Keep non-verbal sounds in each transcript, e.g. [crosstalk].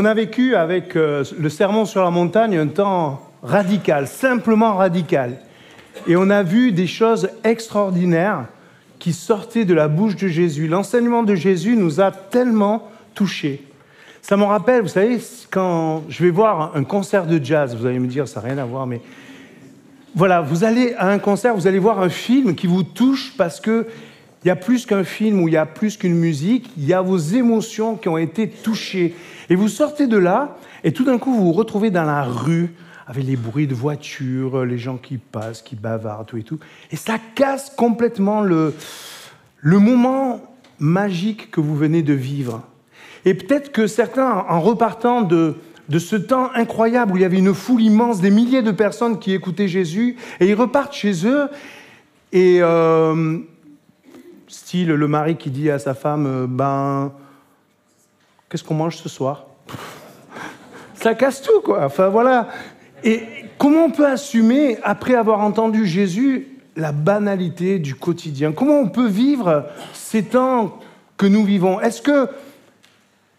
On a vécu avec euh, le sermon sur la montagne un temps radical, simplement radical. Et on a vu des choses extraordinaires qui sortaient de la bouche de Jésus. L'enseignement de Jésus nous a tellement touchés. Ça me rappelle, vous savez, quand je vais voir un concert de jazz, vous allez me dire, ça n'a rien à voir, mais voilà, vous allez à un concert, vous allez voir un film qui vous touche parce que il y a plus qu'un film ou il y a plus qu'une musique, il y a vos émotions qui ont été touchées. Et vous sortez de là, et tout d'un coup, vous vous retrouvez dans la rue, avec les bruits de voitures, les gens qui passent, qui bavardent, tout et tout. Et ça casse complètement le, le moment magique que vous venez de vivre. Et peut-être que certains, en repartant de, de ce temps incroyable où il y avait une foule immense, des milliers de personnes qui écoutaient Jésus, et ils repartent chez eux, et euh, style le mari qui dit à sa femme, euh, ben, qu'est-ce qu'on mange ce soir? [laughs] Ça casse tout, quoi. Enfin voilà. Et comment on peut assumer, après avoir entendu Jésus, la banalité du quotidien? Comment on peut vivre ces temps que nous vivons? Est-ce que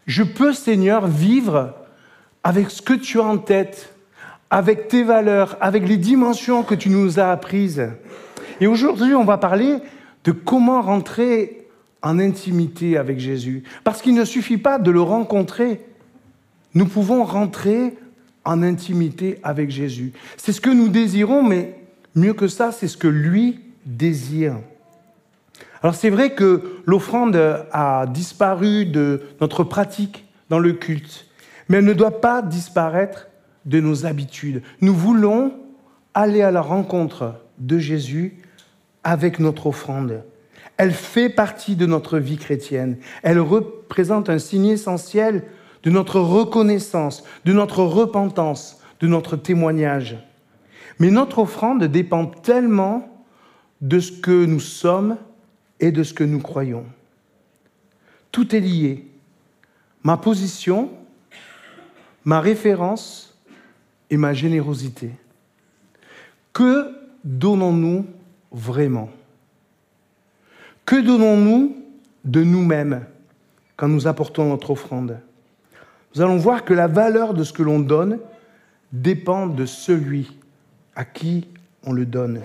je peux, Seigneur, vivre avec ce que tu as en tête, avec tes valeurs, avec les dimensions que tu nous as apprises? Et aujourd'hui, on va parler de comment rentrer en intimité avec Jésus. Parce qu'il ne suffit pas de le rencontrer. Nous pouvons rentrer en intimité avec Jésus. C'est ce que nous désirons, mais mieux que ça, c'est ce que lui désire. Alors c'est vrai que l'offrande a disparu de notre pratique dans le culte, mais elle ne doit pas disparaître de nos habitudes. Nous voulons aller à la rencontre de Jésus avec notre offrande. Elle fait partie de notre vie chrétienne. Elle représente un signe essentiel de notre reconnaissance, de notre repentance, de notre témoignage. Mais notre offrande dépend tellement de ce que nous sommes et de ce que nous croyons. Tout est lié. Ma position, ma référence et ma générosité. Que donnons-nous vraiment Que donnons-nous de nous-mêmes quand nous apportons notre offrande? Nous allons voir que la valeur de ce que l'on donne dépend de celui à qui on le donne.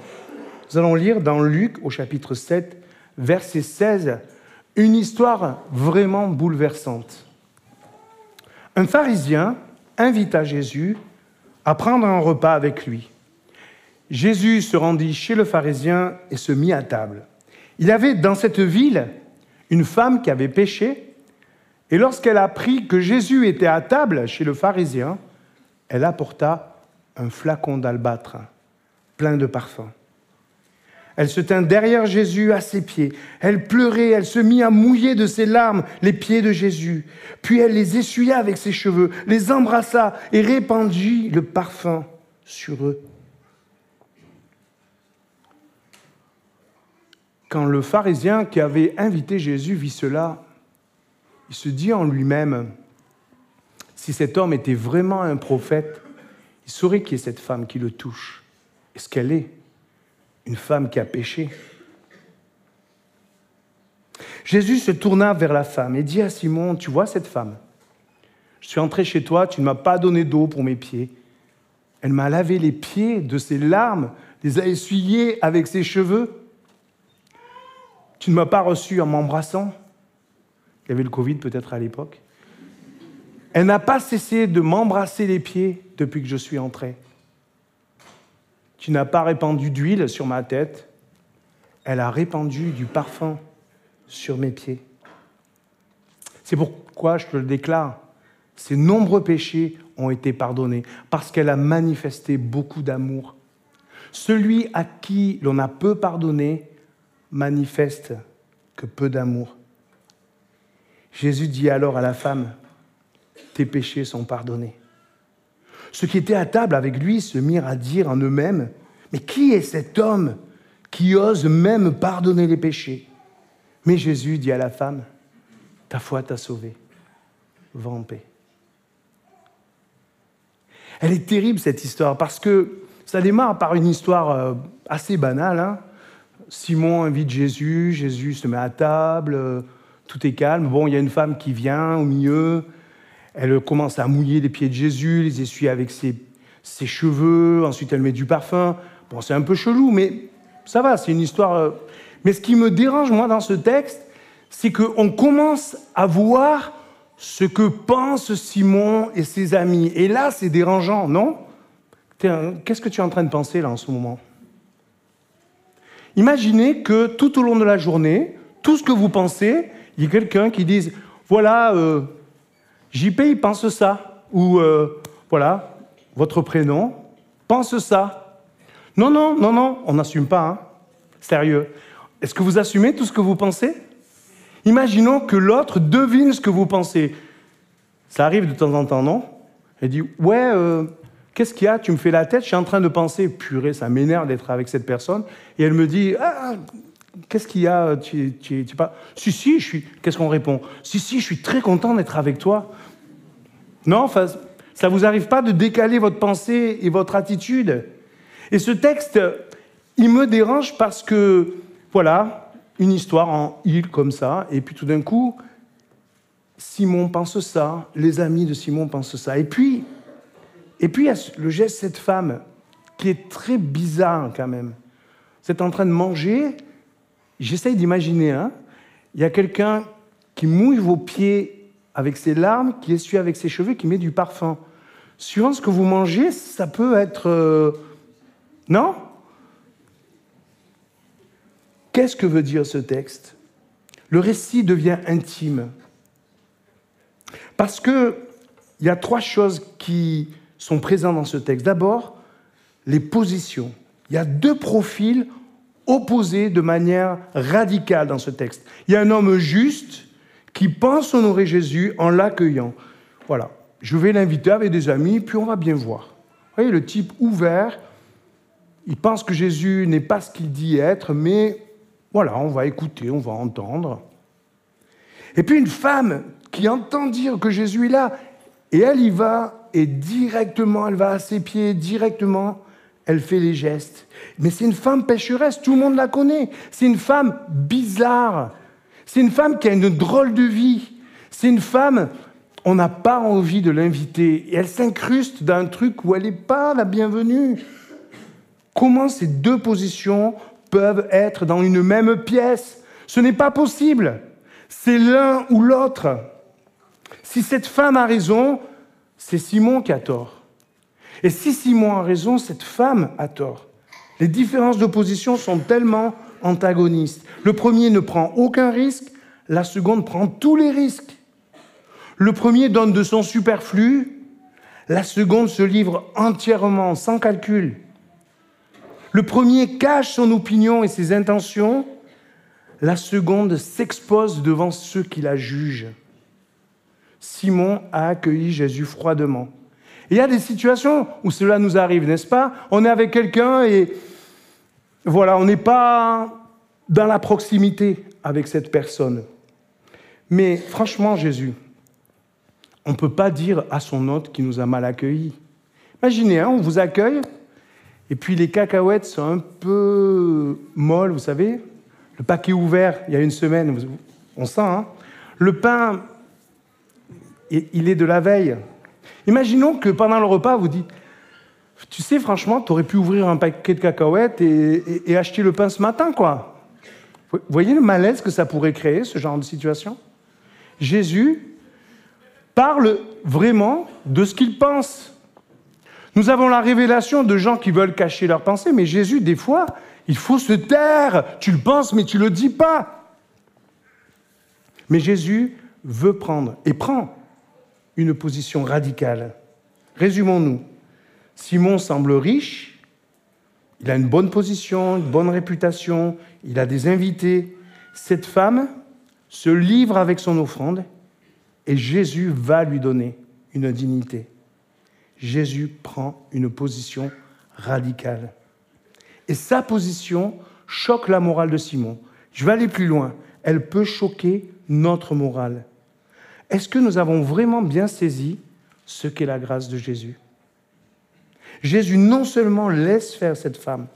Nous allons lire dans Luc au chapitre 7, verset 16, une histoire vraiment bouleversante. Un pharisien invita Jésus à prendre un repas avec lui. Jésus se rendit chez le pharisien et se mit à table. Il avait dans cette ville une femme qui avait péché, et lorsqu'elle apprit que Jésus était à table chez le pharisien, elle apporta un flacon d'albâtre plein de parfums. Elle se tint derrière Jésus à ses pieds. Elle pleurait, elle se mit à mouiller de ses larmes les pieds de Jésus. Puis elle les essuya avec ses cheveux, les embrassa et répandit le parfum sur eux. Quand le pharisien qui avait invité Jésus vit cela, il se dit en lui-même, si cet homme était vraiment un prophète, il saurait qui est cette femme qui le touche est ce qu'elle est, une femme qui a péché? Jésus se tourna vers la femme et dit à Simon, tu vois cette femme? Je suis entré chez toi, tu ne m'as pas donné d'eau pour mes pieds. Elle m'a lavé les pieds de ses larmes, les a essuyés avec ses cheveux. Tu ne m'as pas reçu en m'embrassant. Il y avait le Covid peut-être à l'époque. Elle n'a pas cessé de m'embrasser les pieds depuis que je suis entré. Tu n'as pas répandu d'huile sur ma tête, elle a répandu du parfum sur mes pieds. C'est pourquoi je te le déclare, ses nombreux péchés ont été pardonnés, parce qu'elle a manifesté beaucoup d'amour. Celui à qui l'on a peu pardonné manifeste que peu d'amour. Jésus dit alors à la femme, tes péchés sont pardonnés. Ceux qui étaient à table avec lui se mirent à dire en eux-mêmes, mais qui est cet homme qui ose même pardonner les péchés? Mais Jésus dit à la femme, ta foi t'a sauvé, va en paix. Elle est terrible cette histoire parce que ça démarre par une histoire euh, assez banale. Hein. Simon invite Jésus, Jésus se met à table, euh, tout est calme. Bon, il y a une femme qui vient au milieu, Elle commence à mouiller les pieds de Jésus, les essuyer avec ses, ses cheveux, ensuite elle met du parfum. Bon, c'est un peu chelou, mais ça va, c'est une histoire. euh. Mais ce qui me dérange, moi, dans ce texte, c'est qu'on commence à voir ce que pensent Simon et ses amis. Et là, c'est dérangeant, non? Qu'est-ce que tu es en train de penser, là, en ce moment? Imaginez que tout au long de la journée, tout ce que vous pensez, il y a quelqu'un qui dise Voilà, euh, JP, il pense ça. Ou euh, voilà, votre prénom pense ça. Non, non, non, non, on n'assume pas. Hein. Sérieux. Est-ce que vous assumez tout ce que vous pensez? Imaginons que l'autre devine ce que vous pensez. Ça arrive de temps en temps, non? Elle dit Ouais, euh, qu'est-ce qu'il y a? Tu me fais la tête, je suis en train de penser. Purée, ça m'énerve d'être avec cette personne. Et elle me dit Ah, qu'est-ce qu'il y a? Tu, tu, tu pas... Si, si, je. Qu'est-ce qu'on répond? Si, si, je suis très content d'être avec toi. Non, enfin, ça vous arrive pas de décaler votre pensée et votre attitude? Et ce texte, il me dérange parce que, voilà, une histoire en il comme ça, et puis tout d'un coup, Simon pense ça, les amis de Simon pensent ça. Et puis, et puis il y a le geste de cette femme qui est très bizarre quand même. Êtes en train de manger, j'essaye d'imaginer, hein, il y a quelqu'un qui mouille vos pieds avec ses larmes, qui essuie avec ses cheveux, qui met du parfum. Suivant ce que vous mangez, ça peut être... euh, Non? Qu'est-ce que veut dire ce texte? Le récit devient intime. Parce qu'il y a trois choses qui sont présentes dans ce texte. D'abord, les positions. Il y a deux profils opposés de manière radicale dans ce texte. Il y a un homme juste qui pense honorer Jésus en l'accueillant. Voilà, je vais l'inviter avec des amis, puis on va bien voir. Vous voyez, le type ouvert, il pense que Jésus n'est pas ce qu'il dit être, mais voilà, on va écouter, on va entendre. Et puis une femme qui entend dire que Jésus est là, et elle y va, et directement, elle va à ses pieds, directement, elle fait les gestes. Mais c'est une femme pécheresse, tout le monde la connaît. C'est une femme bizarre. C'est une femme qui a une drôle de vie. C'est une femme, on n'a pas envie de l'inviter. Et elle s'incruste dans un truc où elle n'est pas la bienvenue. Comment ces deux positions peuvent être dans une même pièce? Ce n'est pas possible. C'est l'un ou l'autre. Si cette femme a raison, c'est Simon qui a tort. Et si Simon a raison, cette femme a tort. Les différences de position sont tellement antagonistes. Le premier ne prend aucun risque, la seconde prend tous les risques. Le premier donne de son superflu, la seconde se livre entièrement, sans calcul. Le premier cache son opinion et ses intentions, la seconde s'expose devant ceux qui la jugent. Simon a accueilli Jésus froidement. Il y a des situations où cela nous arrive, n'est-ce pas? On est avec quelqu'un et voilà, on n'est pas dans la proximité avec cette personne. Mais franchement, Jésus, on ne peut pas dire à son hôte qui nous a mal accueillis. Imaginez, hein, on vous accueille, et puis les cacahuètes sont un peu molles, vous savez. Le paquet ouvert il y a une semaine, on sent. Hein le pain, il est de la veille. Imaginons que pendant le repas, vous dites Tu sais, franchement, tu aurais pu ouvrir un paquet de cacahuètes et, et, et, acheter le pain ce matin, quoi. Vous voyez le malaise que ça pourrait créer, ce genre de situation? Jésus parle vraiment de ce qu'il pense. Nous avons la révélation de gens qui veulent cacher leurs pensées, mais Jésus, des fois, il faut se taire. Tu le penses, mais tu ne le dis pas. Mais Jésus veut prendre et prend une position radicale. Résumons-nous. Simon semble riche, il a une bonne position, une bonne réputation, il a des invités. Cette femme se livre avec son offrande et Jésus va lui donner une dignité. Jésus prend une position radicale. Et sa position choque la morale de Simon. Je vais aller plus loin. Elle peut choquer notre morale. Est-ce que nous avons vraiment bien saisi ce qu'est la grâce de Jésus? Jésus non seulement laisse faire cette femme,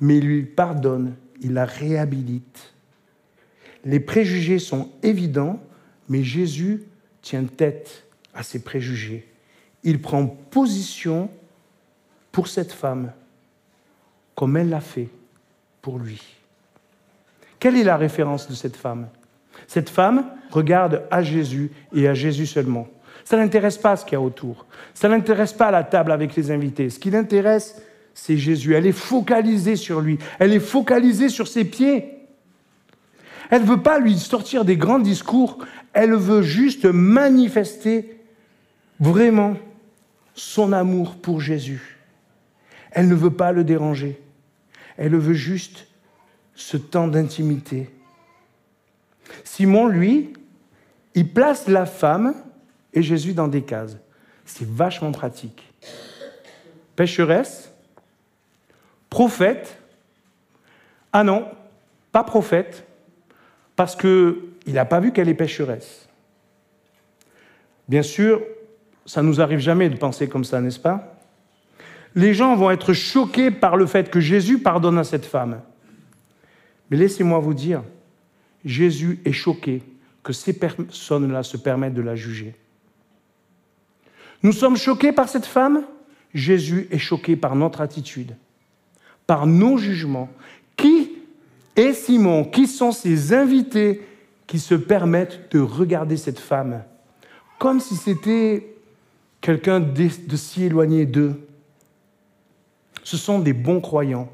mais il lui pardonne, il la réhabilite. Les préjugés sont évidents, mais Jésus tient tête à ses préjugés. Il prend position pour cette femme comme elle l'a fait pour lui. Quelle est la référence de cette femme? Cette femme regarde à Jésus et à Jésus seulement. Ça n'intéresse pas ce qu'il y a autour. Ça n'intéresse pas la table avec les invités. Ce qui l'intéresse, c'est Jésus. Elle est focalisée sur lui. Elle est focalisée sur ses pieds. Elle ne veut pas lui sortir des grands discours. Elle veut juste manifester vraiment son amour pour Jésus. Elle ne veut pas le déranger. Elle veut juste ce temps d'intimité. Simon, lui, il place la femme et Jésus dans des cases. C'est vachement pratique. Pécheresse, prophète, ah non, pas prophète, parce qu'il n'a pas vu qu'elle est pécheresse. Bien sûr, ça ne nous arrive jamais de penser comme ça, n'est-ce pas? Les gens vont être choqués par le fait que Jésus pardonne à cette femme. Mais laissez-moi vous dire, Jésus est choqué que ces personnes-là se permettent de la juger. Nous sommes choqués par cette femme, Jésus est choqué par notre attitude, par nos jugements. Qui est Simon? Qui sont ces invités qui se permettent de regarder cette femme? Comme si c'était quelqu'un de si éloigné d'eux Ce sont des bons croyants.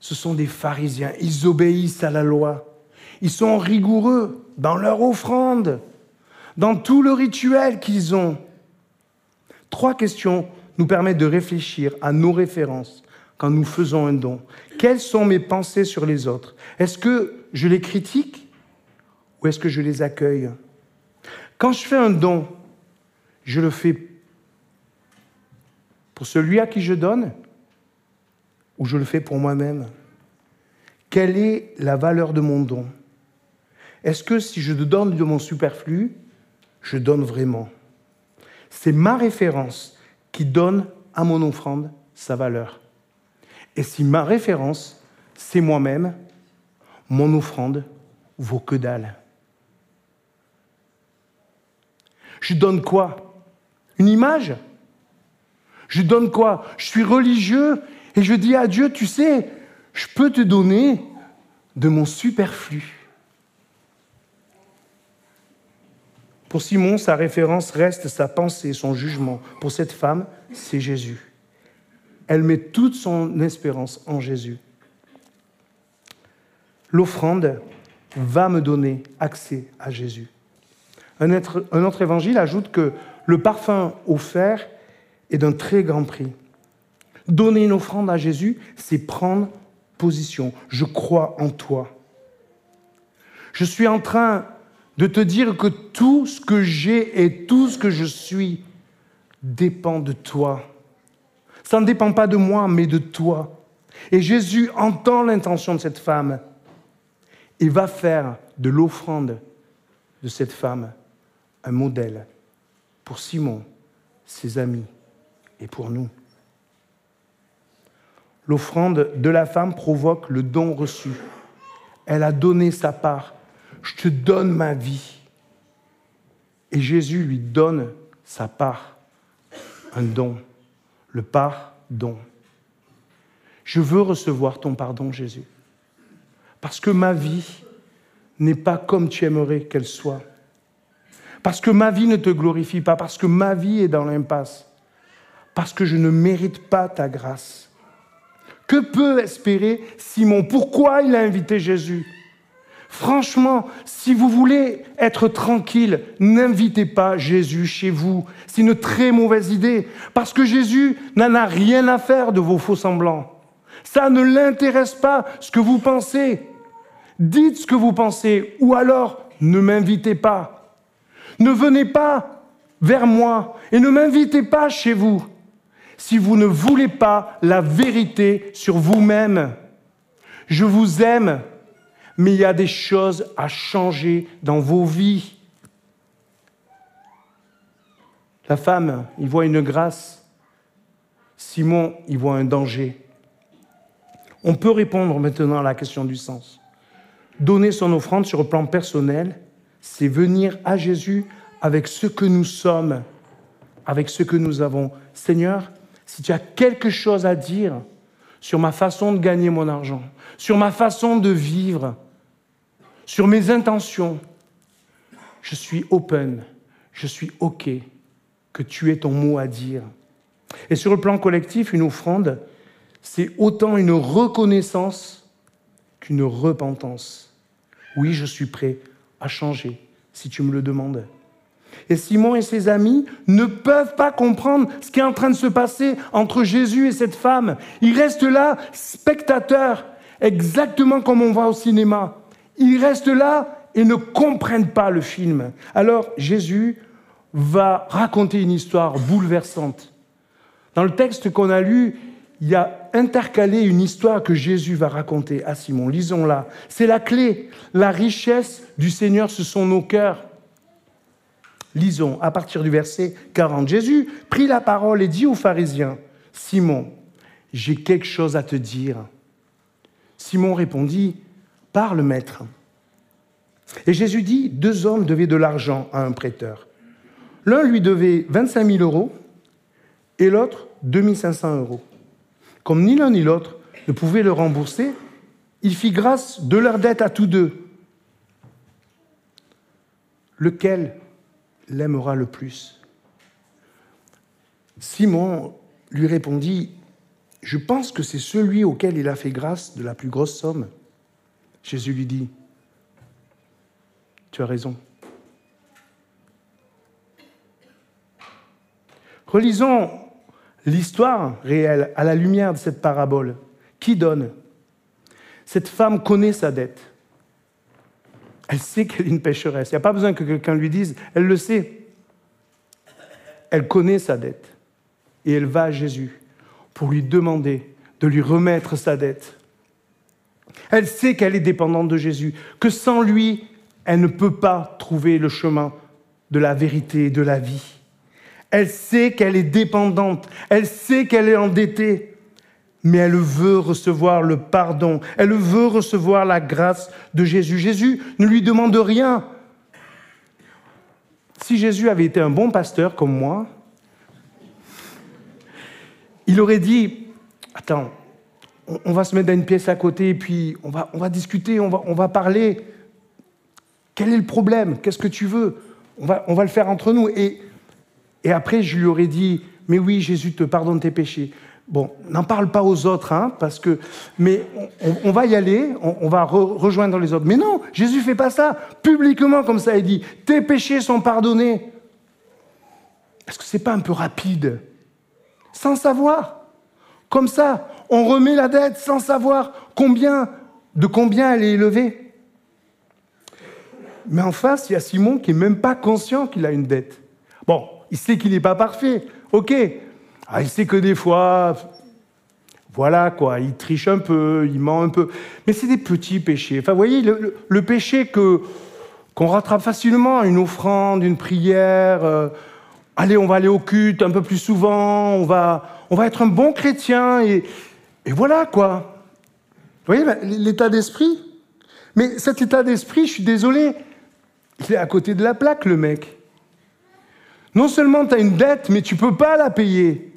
Ce sont des pharisiens. Ils obéissent à la loi. Ils sont rigoureux dans leur offrande, dans tout le rituel qu'ils ont. Trois questions nous permettent de réfléchir à nos références quand nous faisons un don. Quelles sont mes pensées sur les autres? Est-ce que je les critique ou est-ce que je les accueille? Quand je fais un don, je le fais pour celui à qui je donne ou je le fais pour moi-même? Quelle est la valeur de mon don? Est-ce que si je donne de mon superflu, je donne vraiment? C'est ma référence qui donne à mon offrande sa valeur. Et si ma référence, c'est moi-même, mon offrande vaut que dalle. Je donne quoi? Une image? Je donne quoi? Je suis religieux et je dis à Dieu, tu sais, je peux te donner de mon superflu. Pour Simon, sa référence reste sa pensée, son jugement. Pour cette femme, c'est Jésus. Elle met toute son espérance en Jésus. L'offrande va me donner accès à Jésus. Un autre, évangile ajoute que le parfum offert est d'un très grand prix. Donner une offrande à Jésus, c'est prendre position. Je crois en toi. Je suis en train de te dire que tout ce que j'ai et tout ce que je suis dépend de toi. Ça ne dépend pas de moi, mais de toi. Et Jésus entend l'intention de cette femme et va faire de l'offrande de cette femme un modèle pour Simon, ses amis et pour nous. L'offrande de la femme provoque le don reçu. Elle a donné sa part je te donne ma vie. Et Jésus lui donne sa part, un don, le pardon. Je veux recevoir ton pardon, Jésus, parce que ma vie n'est pas comme tu aimerais qu'elle soit, parce que ma vie ne te glorifie pas, parce que ma vie est dans l'impasse, parce que je ne mérite pas ta grâce. Que peut espérer Simon? Pourquoi il a invité Jésus? Franchement, si vous voulez être tranquille, n'invitez pas Jésus chez vous. C'est une très mauvaise idée, parce que Jésus n'en a rien à faire de vos faux semblants. Ça ne l'intéresse pas ce que vous pensez. Dites ce que vous pensez, ou alors ne m'invitez pas. Ne venez pas vers moi et ne m'invitez pas chez vous si vous ne voulez pas la vérité sur vous-même. Je vous aime mais il y a des choses à changer dans vos vies. La femme, il voit une grâce. Simon, il voit un danger. On peut répondre maintenant à la question du sens. Donner son offrande sur le plan personnel, c'est venir à Jésus avec ce que nous sommes, avec ce que nous avons. Seigneur, si tu as quelque chose à dire sur ma façon de gagner mon argent, sur ma façon de vivre, sur mes intentions, je suis open, je suis OK que tu aies ton mot à dire. Et sur le plan collectif, une offrande, c'est autant une reconnaissance qu'une repentance. Oui, je suis prêt à changer si tu me le demandes. Et Simon et ses amis ne peuvent pas comprendre ce qui est en train de se passer entre Jésus et cette femme. Ils restent là, spectateurs, exactement comme on va au cinéma. Ils restent là et ne comprennent pas le film. Alors Jésus va raconter une histoire bouleversante. Dans le texte qu'on a lu, il y a intercalé une histoire que Jésus va raconter à Simon. Lisons-la. C'est la clé. La richesse du Seigneur, ce sont nos cœurs. Lisons à partir du verset 40. Jésus prit la parole et dit aux pharisiens, Simon, j'ai quelque chose à te dire. Simon répondit, Parle, maître. Et Jésus dit, deux hommes devaient de l'argent à un prêteur. L'un lui devait 25 000 euros et l'autre 2500 euros. Comme ni l'un ni l'autre ne pouvaient le rembourser, il fit grâce de leur dette à tous deux. Lequel l'aimera le plus Simon lui répondit, Je pense que c'est celui auquel il a fait grâce de la plus grosse somme. Jésus lui dit, Tu as raison. Relisons l'histoire réelle à la lumière de cette parabole. Qui donne? Cette femme connaît sa dette. Elle sait qu'elle est une pécheresse. Il n'y a pas besoin que quelqu'un lui dise, elle le sait. Elle connaît sa dette. Et elle va à Jésus pour lui demander de lui remettre sa dette. Elle sait qu'elle est dépendante de Jésus, que sans lui, elle ne peut pas trouver le chemin de la vérité et de la vie. Elle sait qu'elle est dépendante, elle sait qu'elle est endettée, mais elle veut recevoir le pardon, elle veut recevoir la grâce de Jésus. Jésus ne lui demande rien. Si Jésus avait été un bon pasteur comme moi, il aurait dit, attends, on va se mettre dans une pièce à côté, et puis on va, discuter, on va, parler. Quel est le problème? Qu'est-ce que tu veux? On va, on va le faire entre nous. Et, et après, je lui aurais dit, mais oui, Jésus te pardonne tes péchés. Bon, n'en parle pas aux autres, hein, parce que, mais on, va y aller, on, va rejoindre les autres. Mais non, Jésus fait pas ça publiquement comme ça. Il dit, tes péchés sont pardonnés. Est-ce que c'est pas un peu rapide? Sans savoir. Comme ça, on remet la dette sans savoir combien, de combien elle est élevée. Mais en face, il y a Simon qui n'est même pas conscient qu'il a une dette. Bon, il sait qu'il n'est pas parfait, ok, ah, il sait que des fois, voilà quoi, il triche un peu, il ment un peu. Mais c'est des petits péchés. Enfin, vous voyez, le, péché que, qu'on rattrape facilement, une offrande, une prière, euh, allez, on va aller au culte un peu plus souvent, on va, on va être un bon chrétien, et, et voilà quoi. Vous voyez l'état d'esprit Mais cet état d'esprit, je suis désolé, il est à côté de la plaque, le mec. Non seulement tu as une dette, mais tu ne peux pas la payer.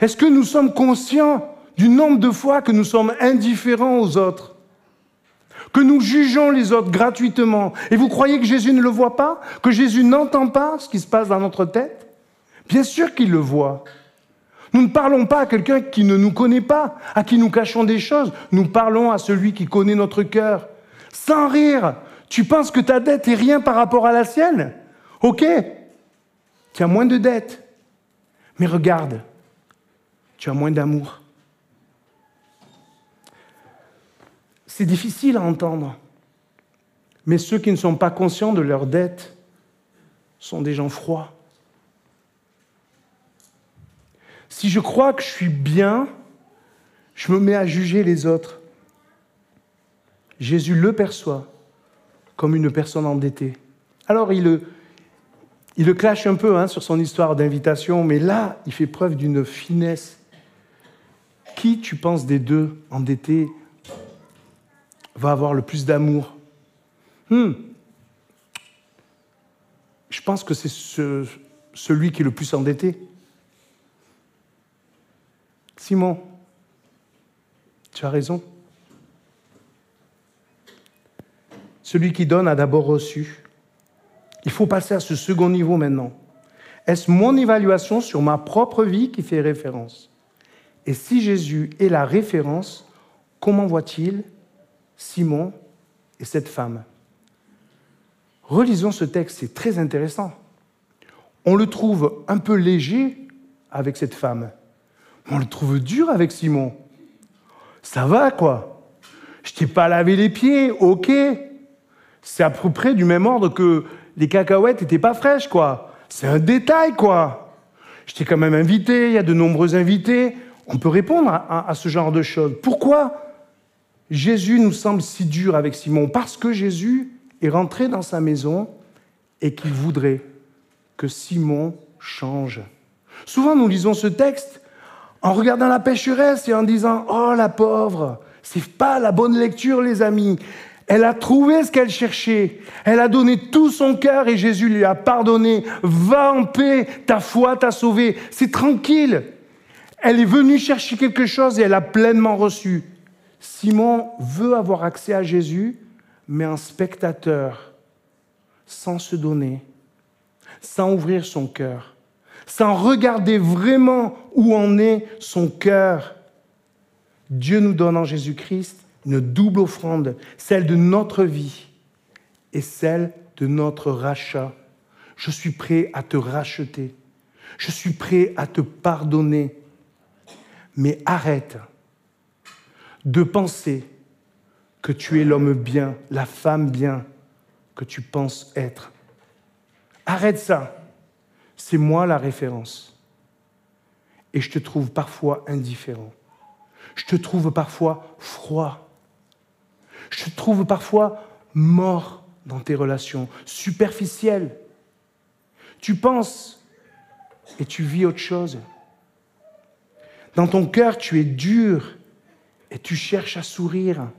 Est-ce que nous sommes conscients du nombre de fois que nous sommes indifférents aux autres? Que nous jugeons les autres gratuitement? Et vous croyez que Jésus ne le voit pas? Que Jésus n'entend pas ce qui se passe dans notre tête? Bien sûr qu'il le voit. Nous ne parlons pas à quelqu'un qui ne nous connaît pas, à qui nous cachons des choses. Nous parlons à celui qui connaît notre cœur. Sans rire, tu penses que ta dette est rien par rapport à la sienne? Ok, tu as moins de dettes. Mais regarde, tu as moins d'amour. C'est difficile à entendre. Mais ceux qui ne sont pas conscients de leurs dettes sont des gens froids. Si je crois que je suis bien, je me mets à juger les autres. Jésus le perçoit comme une personne endettée. Alors il le, il clash un peu hein, sur son histoire d'invitation, mais là, il fait preuve d'une finesse qui, tu penses, des deux endettés va avoir le plus d'amour? Hmm. Je pense que c'est celui qui est le plus endetté. Simon, tu as raison. Celui qui donne a d'abord reçu. Il faut passer à ce second niveau maintenant. Est-ce mon évaluation sur ma propre vie qui fait référence? Et si Jésus est la référence, comment voit-il Simon et cette femme? Relisons ce texte, c'est très intéressant. On le trouve un peu léger avec cette femme. On le trouve dur avec Simon. Ça va, quoi. Je t'ai pas lavé les pieds, ok. C'est à peu près du même ordre que les cacahuètes n'étaient pas fraîches, quoi. C'est un détail, quoi. Je t'ai quand même invité, il y a de nombreux invités. On peut répondre à, à ce genre de choses. Pourquoi Jésus nous semble si dur avec Simon Parce que Jésus est rentré dans sa maison et qu'il voudrait que Simon change. Souvent, nous lisons ce texte en regardant la pécheresse et en disant Oh la pauvre, c'est pas la bonne lecture, les amis. Elle a trouvé ce qu'elle cherchait. Elle a donné tout son cœur et Jésus lui a pardonné. Va en paix, ta foi t'a sauvé. C'est tranquille. Elle est venue chercher quelque chose et elle a pleinement reçu. Simon veut avoir accès à Jésus, mais en spectateur, sans se donner, sans ouvrir son cœur, sans regarder vraiment où en est son cœur. Dieu nous donne en Jésus-Christ une double offrande, celle de notre vie et celle de notre rachat. Je suis prêt à te racheter. Je suis prêt à te pardonner. Mais arrête de penser que tu es l'homme bien, la femme bien que tu penses être. Arrête ça. C'est moi la référence. Et je te trouve parfois indifférent. Je te trouve parfois froid. Je te trouve parfois mort dans tes relations, superficiel. Tu penses et tu vis autre chose. Dans ton cœur, tu es dur et tu cherches à sourire.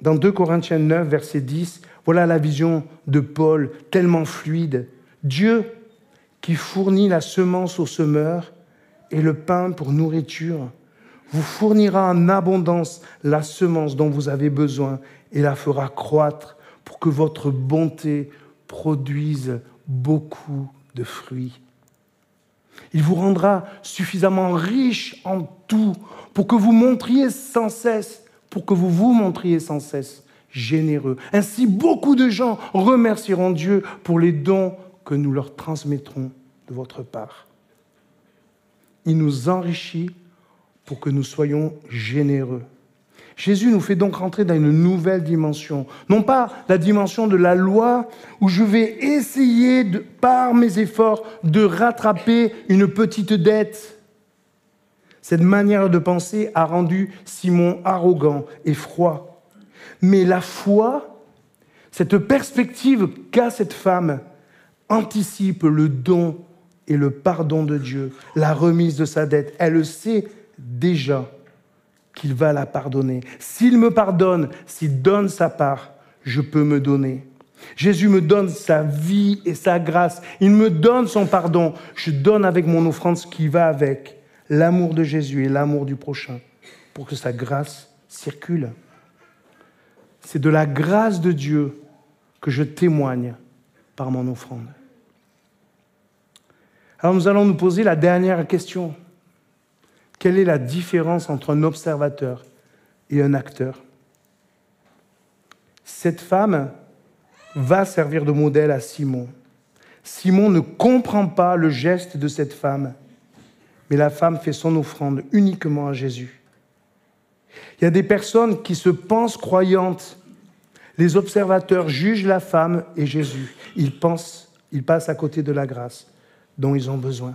Dans 2 Corinthiens 9, verset 10, voilà la vision de Paul, tellement fluide. Dieu qui fournit la semence au semeur et le pain pour nourriture vous fournira en abondance la semence dont vous avez besoin et la fera croître pour que votre bonté produise beaucoup de fruits. Il vous rendra suffisamment riche en tout pour que vous montriez sans cesse, pour que vous vous montriez sans cesse généreux. Ainsi, beaucoup de gens remercieront Dieu pour les dons que nous leur transmettrons de votre part. Il nous enrichit pour que nous soyons généreux. Jésus nous fait donc rentrer dans une nouvelle dimension. Non pas la dimension de la loi où je vais essayer, de, par mes efforts, de rattraper une petite dette. Cette manière de penser a rendu Simon arrogant et froid. Mais la foi, cette perspective qu'a cette femme, anticipe le don et le pardon de Dieu, la remise de sa dette. Elle le sait déjà qu'il va la pardonner. S'il me pardonne, s'il donne sa part, je peux me donner. Jésus me donne sa vie et sa grâce. Il me donne son pardon. Je donne avec mon offrande ce qui va avec l'amour de Jésus et l'amour du prochain pour que sa grâce circule. C'est de la grâce de Dieu que je témoigne par mon offrande. Alors nous allons nous poser la dernière question. Quelle est la différence entre un observateur et un acteur? Cette femme va servir de modèle à Simon. Simon ne comprend pas le geste de cette femme, mais la femme fait son offrande uniquement à Jésus. Il y a des personnes qui se pensent croyantes. Les observateurs jugent la femme et Jésus. Ils pensent, ils passent à côté de la grâce dont ils ont besoin.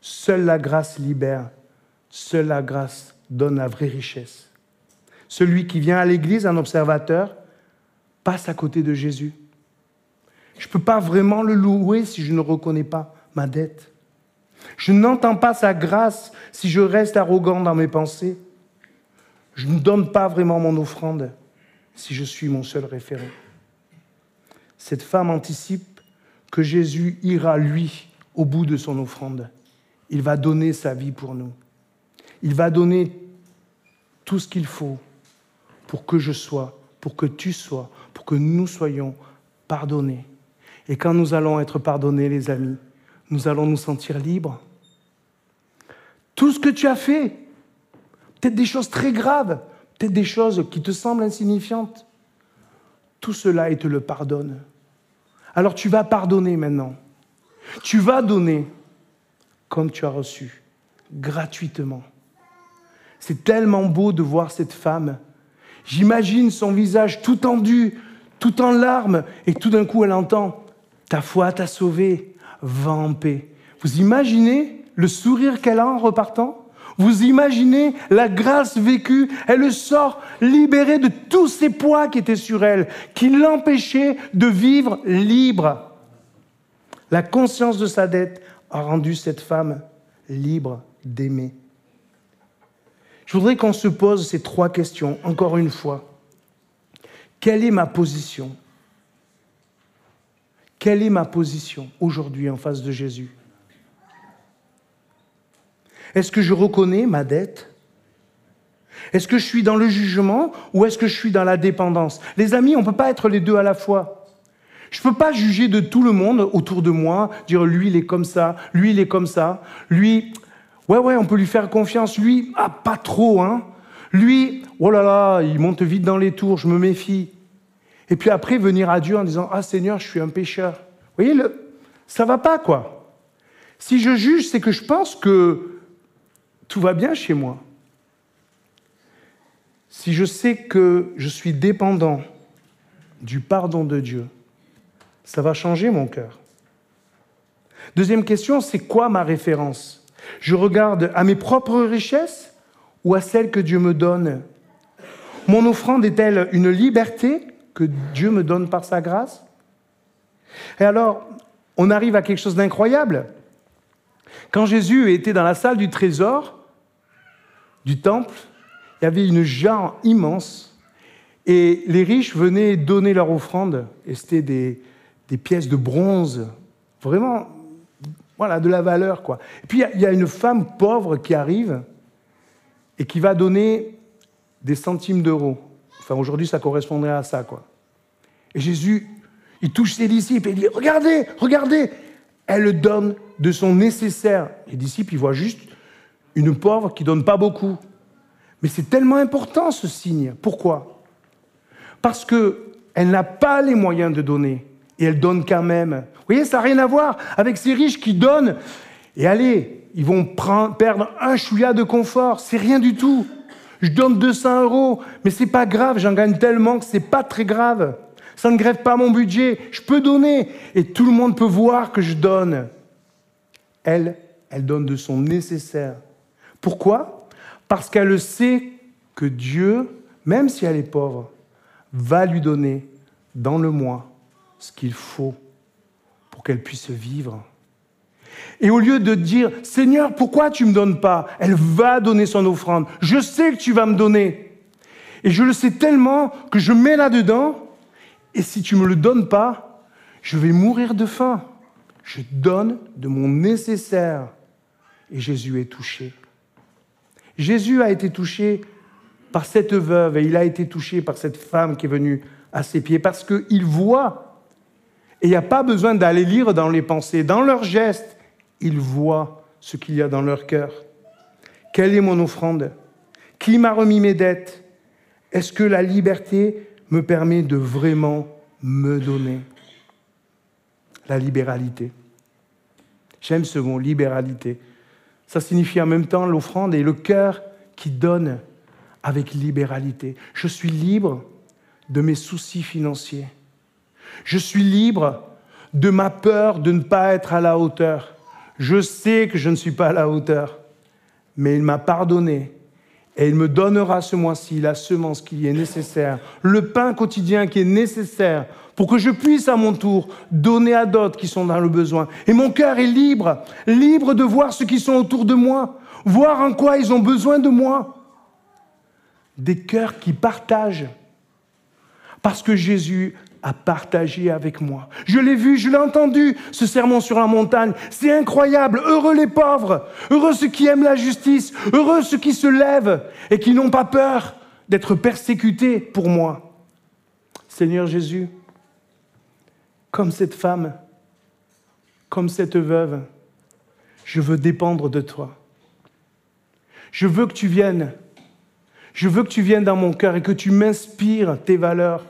Seule la grâce libère Seule la grâce donne la vraie richesse. Celui qui vient à l'église, un observateur, passe à côté de Jésus. Je ne peux pas vraiment le louer si je ne reconnais pas ma dette. Je n'entends pas sa grâce si je reste arrogant dans mes pensées. Je ne donne pas vraiment mon offrande si je suis mon seul référent. cette femme anticipe que Jésus ira, lui, au bout de son offrande. Il va donner sa vie pour nous. Il va donner tout ce qu'il faut pour que je sois, pour que tu sois, pour que nous soyons pardonnés. Et quand nous allons être pardonnés, les amis, nous allons nous sentir libres. Tout ce que tu as fait, peut-être des choses très graves, peut-être des choses qui te semblent insignifiantes, tout cela, il te le pardonne. Alors tu vas pardonner maintenant. Tu vas donner comme tu as reçu, gratuitement. C'est tellement beau de voir cette femme. J'imagine son visage tout tendu, tout en larmes, et tout d'un coup elle entend Ta foi t'a sauvé, va en paix. Vous imaginez le sourire qu'elle a en repartant? Vous imaginez la grâce vécue, elle sort libérée de tous ces poids qui étaient sur elle, qui l'empêchaient de vivre libre. La conscience de sa dette a rendu cette femme libre d'aimer. Je voudrais qu'on se pose ces trois questions, encore une fois. Quelle est ma position? Quelle est ma position aujourd'hui en face de Jésus? Est-ce que je reconnais ma dette? Est-ce que je suis dans le jugement ou est-ce que je suis dans la dépendance? Les amis, on ne peut pas être les deux à la fois. Je ne peux pas juger de tout le monde autour de moi, dire lui il est comme ça, lui il est comme ça, lui, ouais ouais, on peut lui faire confiance, lui, ah pas trop, hein. Lui, oh là là, il monte vite dans les tours, je me méfie. Et puis après venir à Dieu en disant ah Seigneur, je suis un pécheur. Vous voyez, le, ça va pas quoi. Si je juge, c'est que je pense que tout va bien chez moi. Si je sais que je suis dépendant du pardon de Dieu, ça va changer mon cœur. Deuxième question, c'est quoi ma référence? Je regarde à mes propres richesses ou à celles que Dieu me donne? Mon offrande est-elle une liberté que Dieu me donne par sa grâce? Et alors, on arrive à quelque chose d'incroyable. Quand Jésus était dans la salle du trésor du temple, il y avait une jarre immense et les riches venaient donner leur offrande et c'était des, pièces de bronze, vraiment, voilà, de la valeur. Quoi. Et puis il y a une femme pauvre qui arrive et qui va donner des centimes d'euros. Enfin, aujourd'hui, ça correspondrait à ça, quoi. Et Jésus, il touche ses disciples et il dit Regardez, regardez Elle donne de son nécessaire. Les disciples, ils voient juste une pauvre qui donne pas beaucoup. Mais c'est tellement important ce signe. Pourquoi? Parce qu'elle n'a pas les moyens de donner et elle donne quand même. Vous voyez, ça n'a rien à voir avec ces riches qui donnent et allez, ils vont perdre un chouïa de confort. C'est rien du tout. Je donne 200 euros, mais c'est pas grave, j'en gagne tellement que c'est pas très grave. Ça ne grève pas mon budget, je peux donner et tout le monde peut voir que je donne. Elle, elle donne de son nécessaire. Pourquoi? Parce qu'elle sait que Dieu, même si elle est pauvre, va lui donner dans le mois ce qu'il faut pour qu'elle puisse vivre. Et au lieu de dire, Seigneur, pourquoi tu ne me donnes pas? Elle va donner son offrande. Je sais que tu vas me donner. Et je le sais tellement que je mets là-dedans, et si tu ne me le donnes pas, je vais mourir de faim. Je donne de mon nécessaire. Et Jésus est touché. Jésus a été touché par cette veuve et il a été touché par cette femme qui est venue à ses pieds parce qu'il voit. Et il n'y a pas besoin d'aller lire dans les pensées, dans leurs gestes, il voit ce qu'il y a dans leur cœur. Quelle est mon offrande? Qui m'a remis mes dettes? Est-ce que la liberté me permet de vraiment me donner La libéralité. J'aime ce mot, libéralité. Ça signifie en même temps l'offrande et le cœur qui donne avec libéralité. Je suis libre de mes soucis financiers. Je suis libre de ma peur de ne pas être à la hauteur. Je sais que je ne suis pas à la hauteur, mais il m'a pardonné et il me donnera ce mois-ci la semence qui est nécessaire, le pain quotidien qui est nécessaire pour que je puisse à mon tour donner à d'autres qui sont dans le besoin. Et mon cœur est libre, libre de voir ceux qui sont autour de moi, voir en quoi ils ont besoin de moi. Des cœurs qui partagent. Parce que Jésus à partager avec moi. Je l'ai vu, je l'ai entendu, ce sermon sur la montagne. C'est incroyable. Heureux les pauvres, heureux ceux qui aiment la justice, heureux ceux qui se lèvent et qui n'ont pas peur d'être persécutés pour moi. Seigneur Jésus, comme cette femme, comme cette veuve, je veux dépendre de toi. Je veux que tu viennes. Je veux que tu viennes dans mon cœur et que tu m'inspires tes valeurs.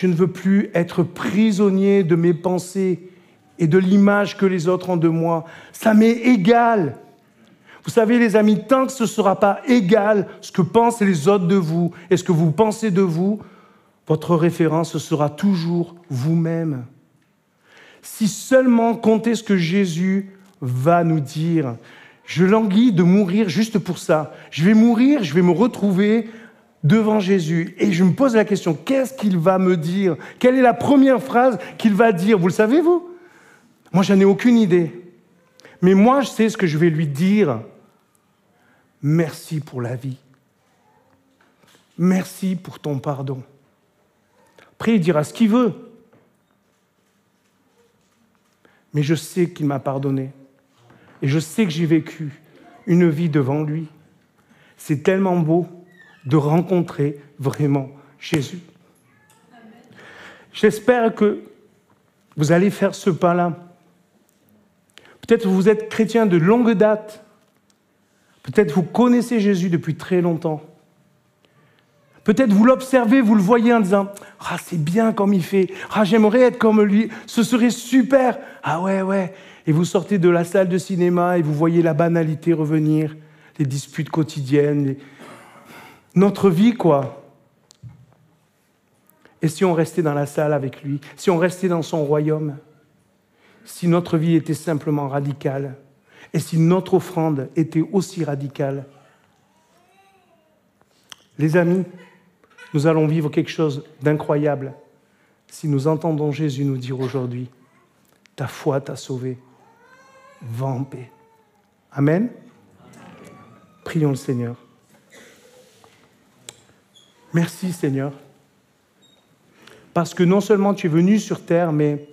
Je ne veux plus être prisonnier de mes pensées et de l'image que les autres ont de moi. Ça m'est égal. Vous savez, les amis, tant que ce ne sera pas égal ce que pensent les autres de vous et ce que vous pensez de vous, votre référence sera toujours vous-même. Si seulement comptez ce que Jésus va nous dire. Je languis de mourir juste pour ça. Je vais mourir, je vais me retrouver devant Jésus et je me pose la question, qu'est-ce qu'il va me dire? Quelle est la première phrase qu'il va dire? Vous le savez, vous? Moi, j'en ai aucune idée. Mais moi, je sais ce que je vais lui dire. Merci pour la vie. Merci pour ton pardon. Après, il dira ce qu'il veut. Mais je sais qu'il m'a pardonné. Et je sais que j'ai vécu une vie devant lui. C'est tellement beau de rencontrer vraiment Jésus. J'espère que vous allez faire ce pas-là. Peut-être vous êtes chrétien de longue date. Peut-être vous connaissez Jésus depuis très longtemps. Peut-être vous l'observez, vous le voyez en disant Ah, c'est bien comme il fait. Ah, j'aimerais être comme lui. Ce serait super. Ah, ouais, ouais et vous sortez de la salle de cinéma et vous voyez la banalité revenir, les disputes quotidiennes, notre vie, quoi. Et si on restait dans la salle avec lui, si on restait dans son royaume, si notre vie était simplement radicale, et si notre offrande était aussi radicale, les amis, nous allons vivre quelque chose d'incroyable si nous entendons Jésus nous dire aujourd'hui, ta foi t'a sauvé va en paix. Amen. Prions le Seigneur. Merci Seigneur. Parce que non seulement tu es venu sur terre, mais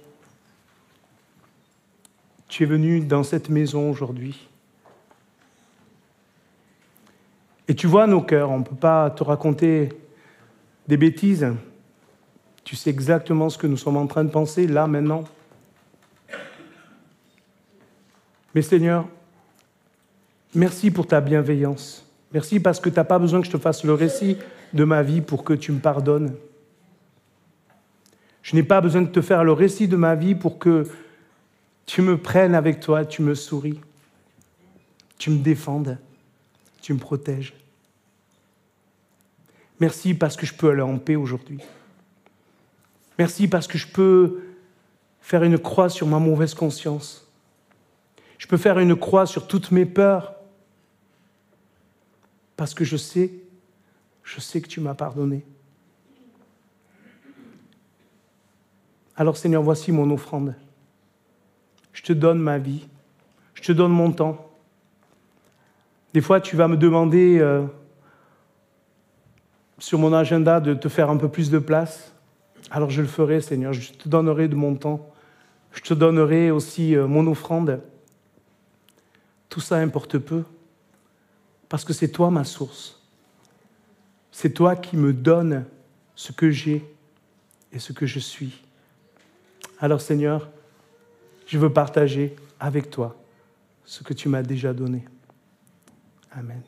tu es venu dans cette maison aujourd'hui. Et tu vois nos cœurs, on ne peut pas te raconter des bêtises. Tu sais exactement ce que nous sommes en train de penser là, maintenant. Mais Seigneur, merci pour ta bienveillance. Merci parce que tu n'as pas besoin que je te fasse le récit de ma vie pour que tu me pardonnes. Je n'ai pas besoin de te faire le récit de ma vie pour que tu me prennes avec toi, tu me souris, tu me défendes, tu me protèges. Merci parce que je peux aller en paix aujourd'hui. Merci parce que je peux faire une croix sur ma mauvaise conscience. Je peux faire une croix sur toutes mes peurs parce que je sais, je sais que tu m'as pardonné. Alors Seigneur, voici mon offrande. Je te donne ma vie, je te donne mon temps. Des fois, tu vas me demander euh, sur mon agenda de te faire un peu plus de place. Alors je le ferai, Seigneur. Je te donnerai de mon temps. Je te donnerai aussi euh, mon offrande. Tout ça importe peu, parce que c'est toi ma source. C'est toi qui me donnes ce que j'ai et ce que je suis. Alors Seigneur, je veux partager avec toi ce que tu m'as déjà donné. Amen.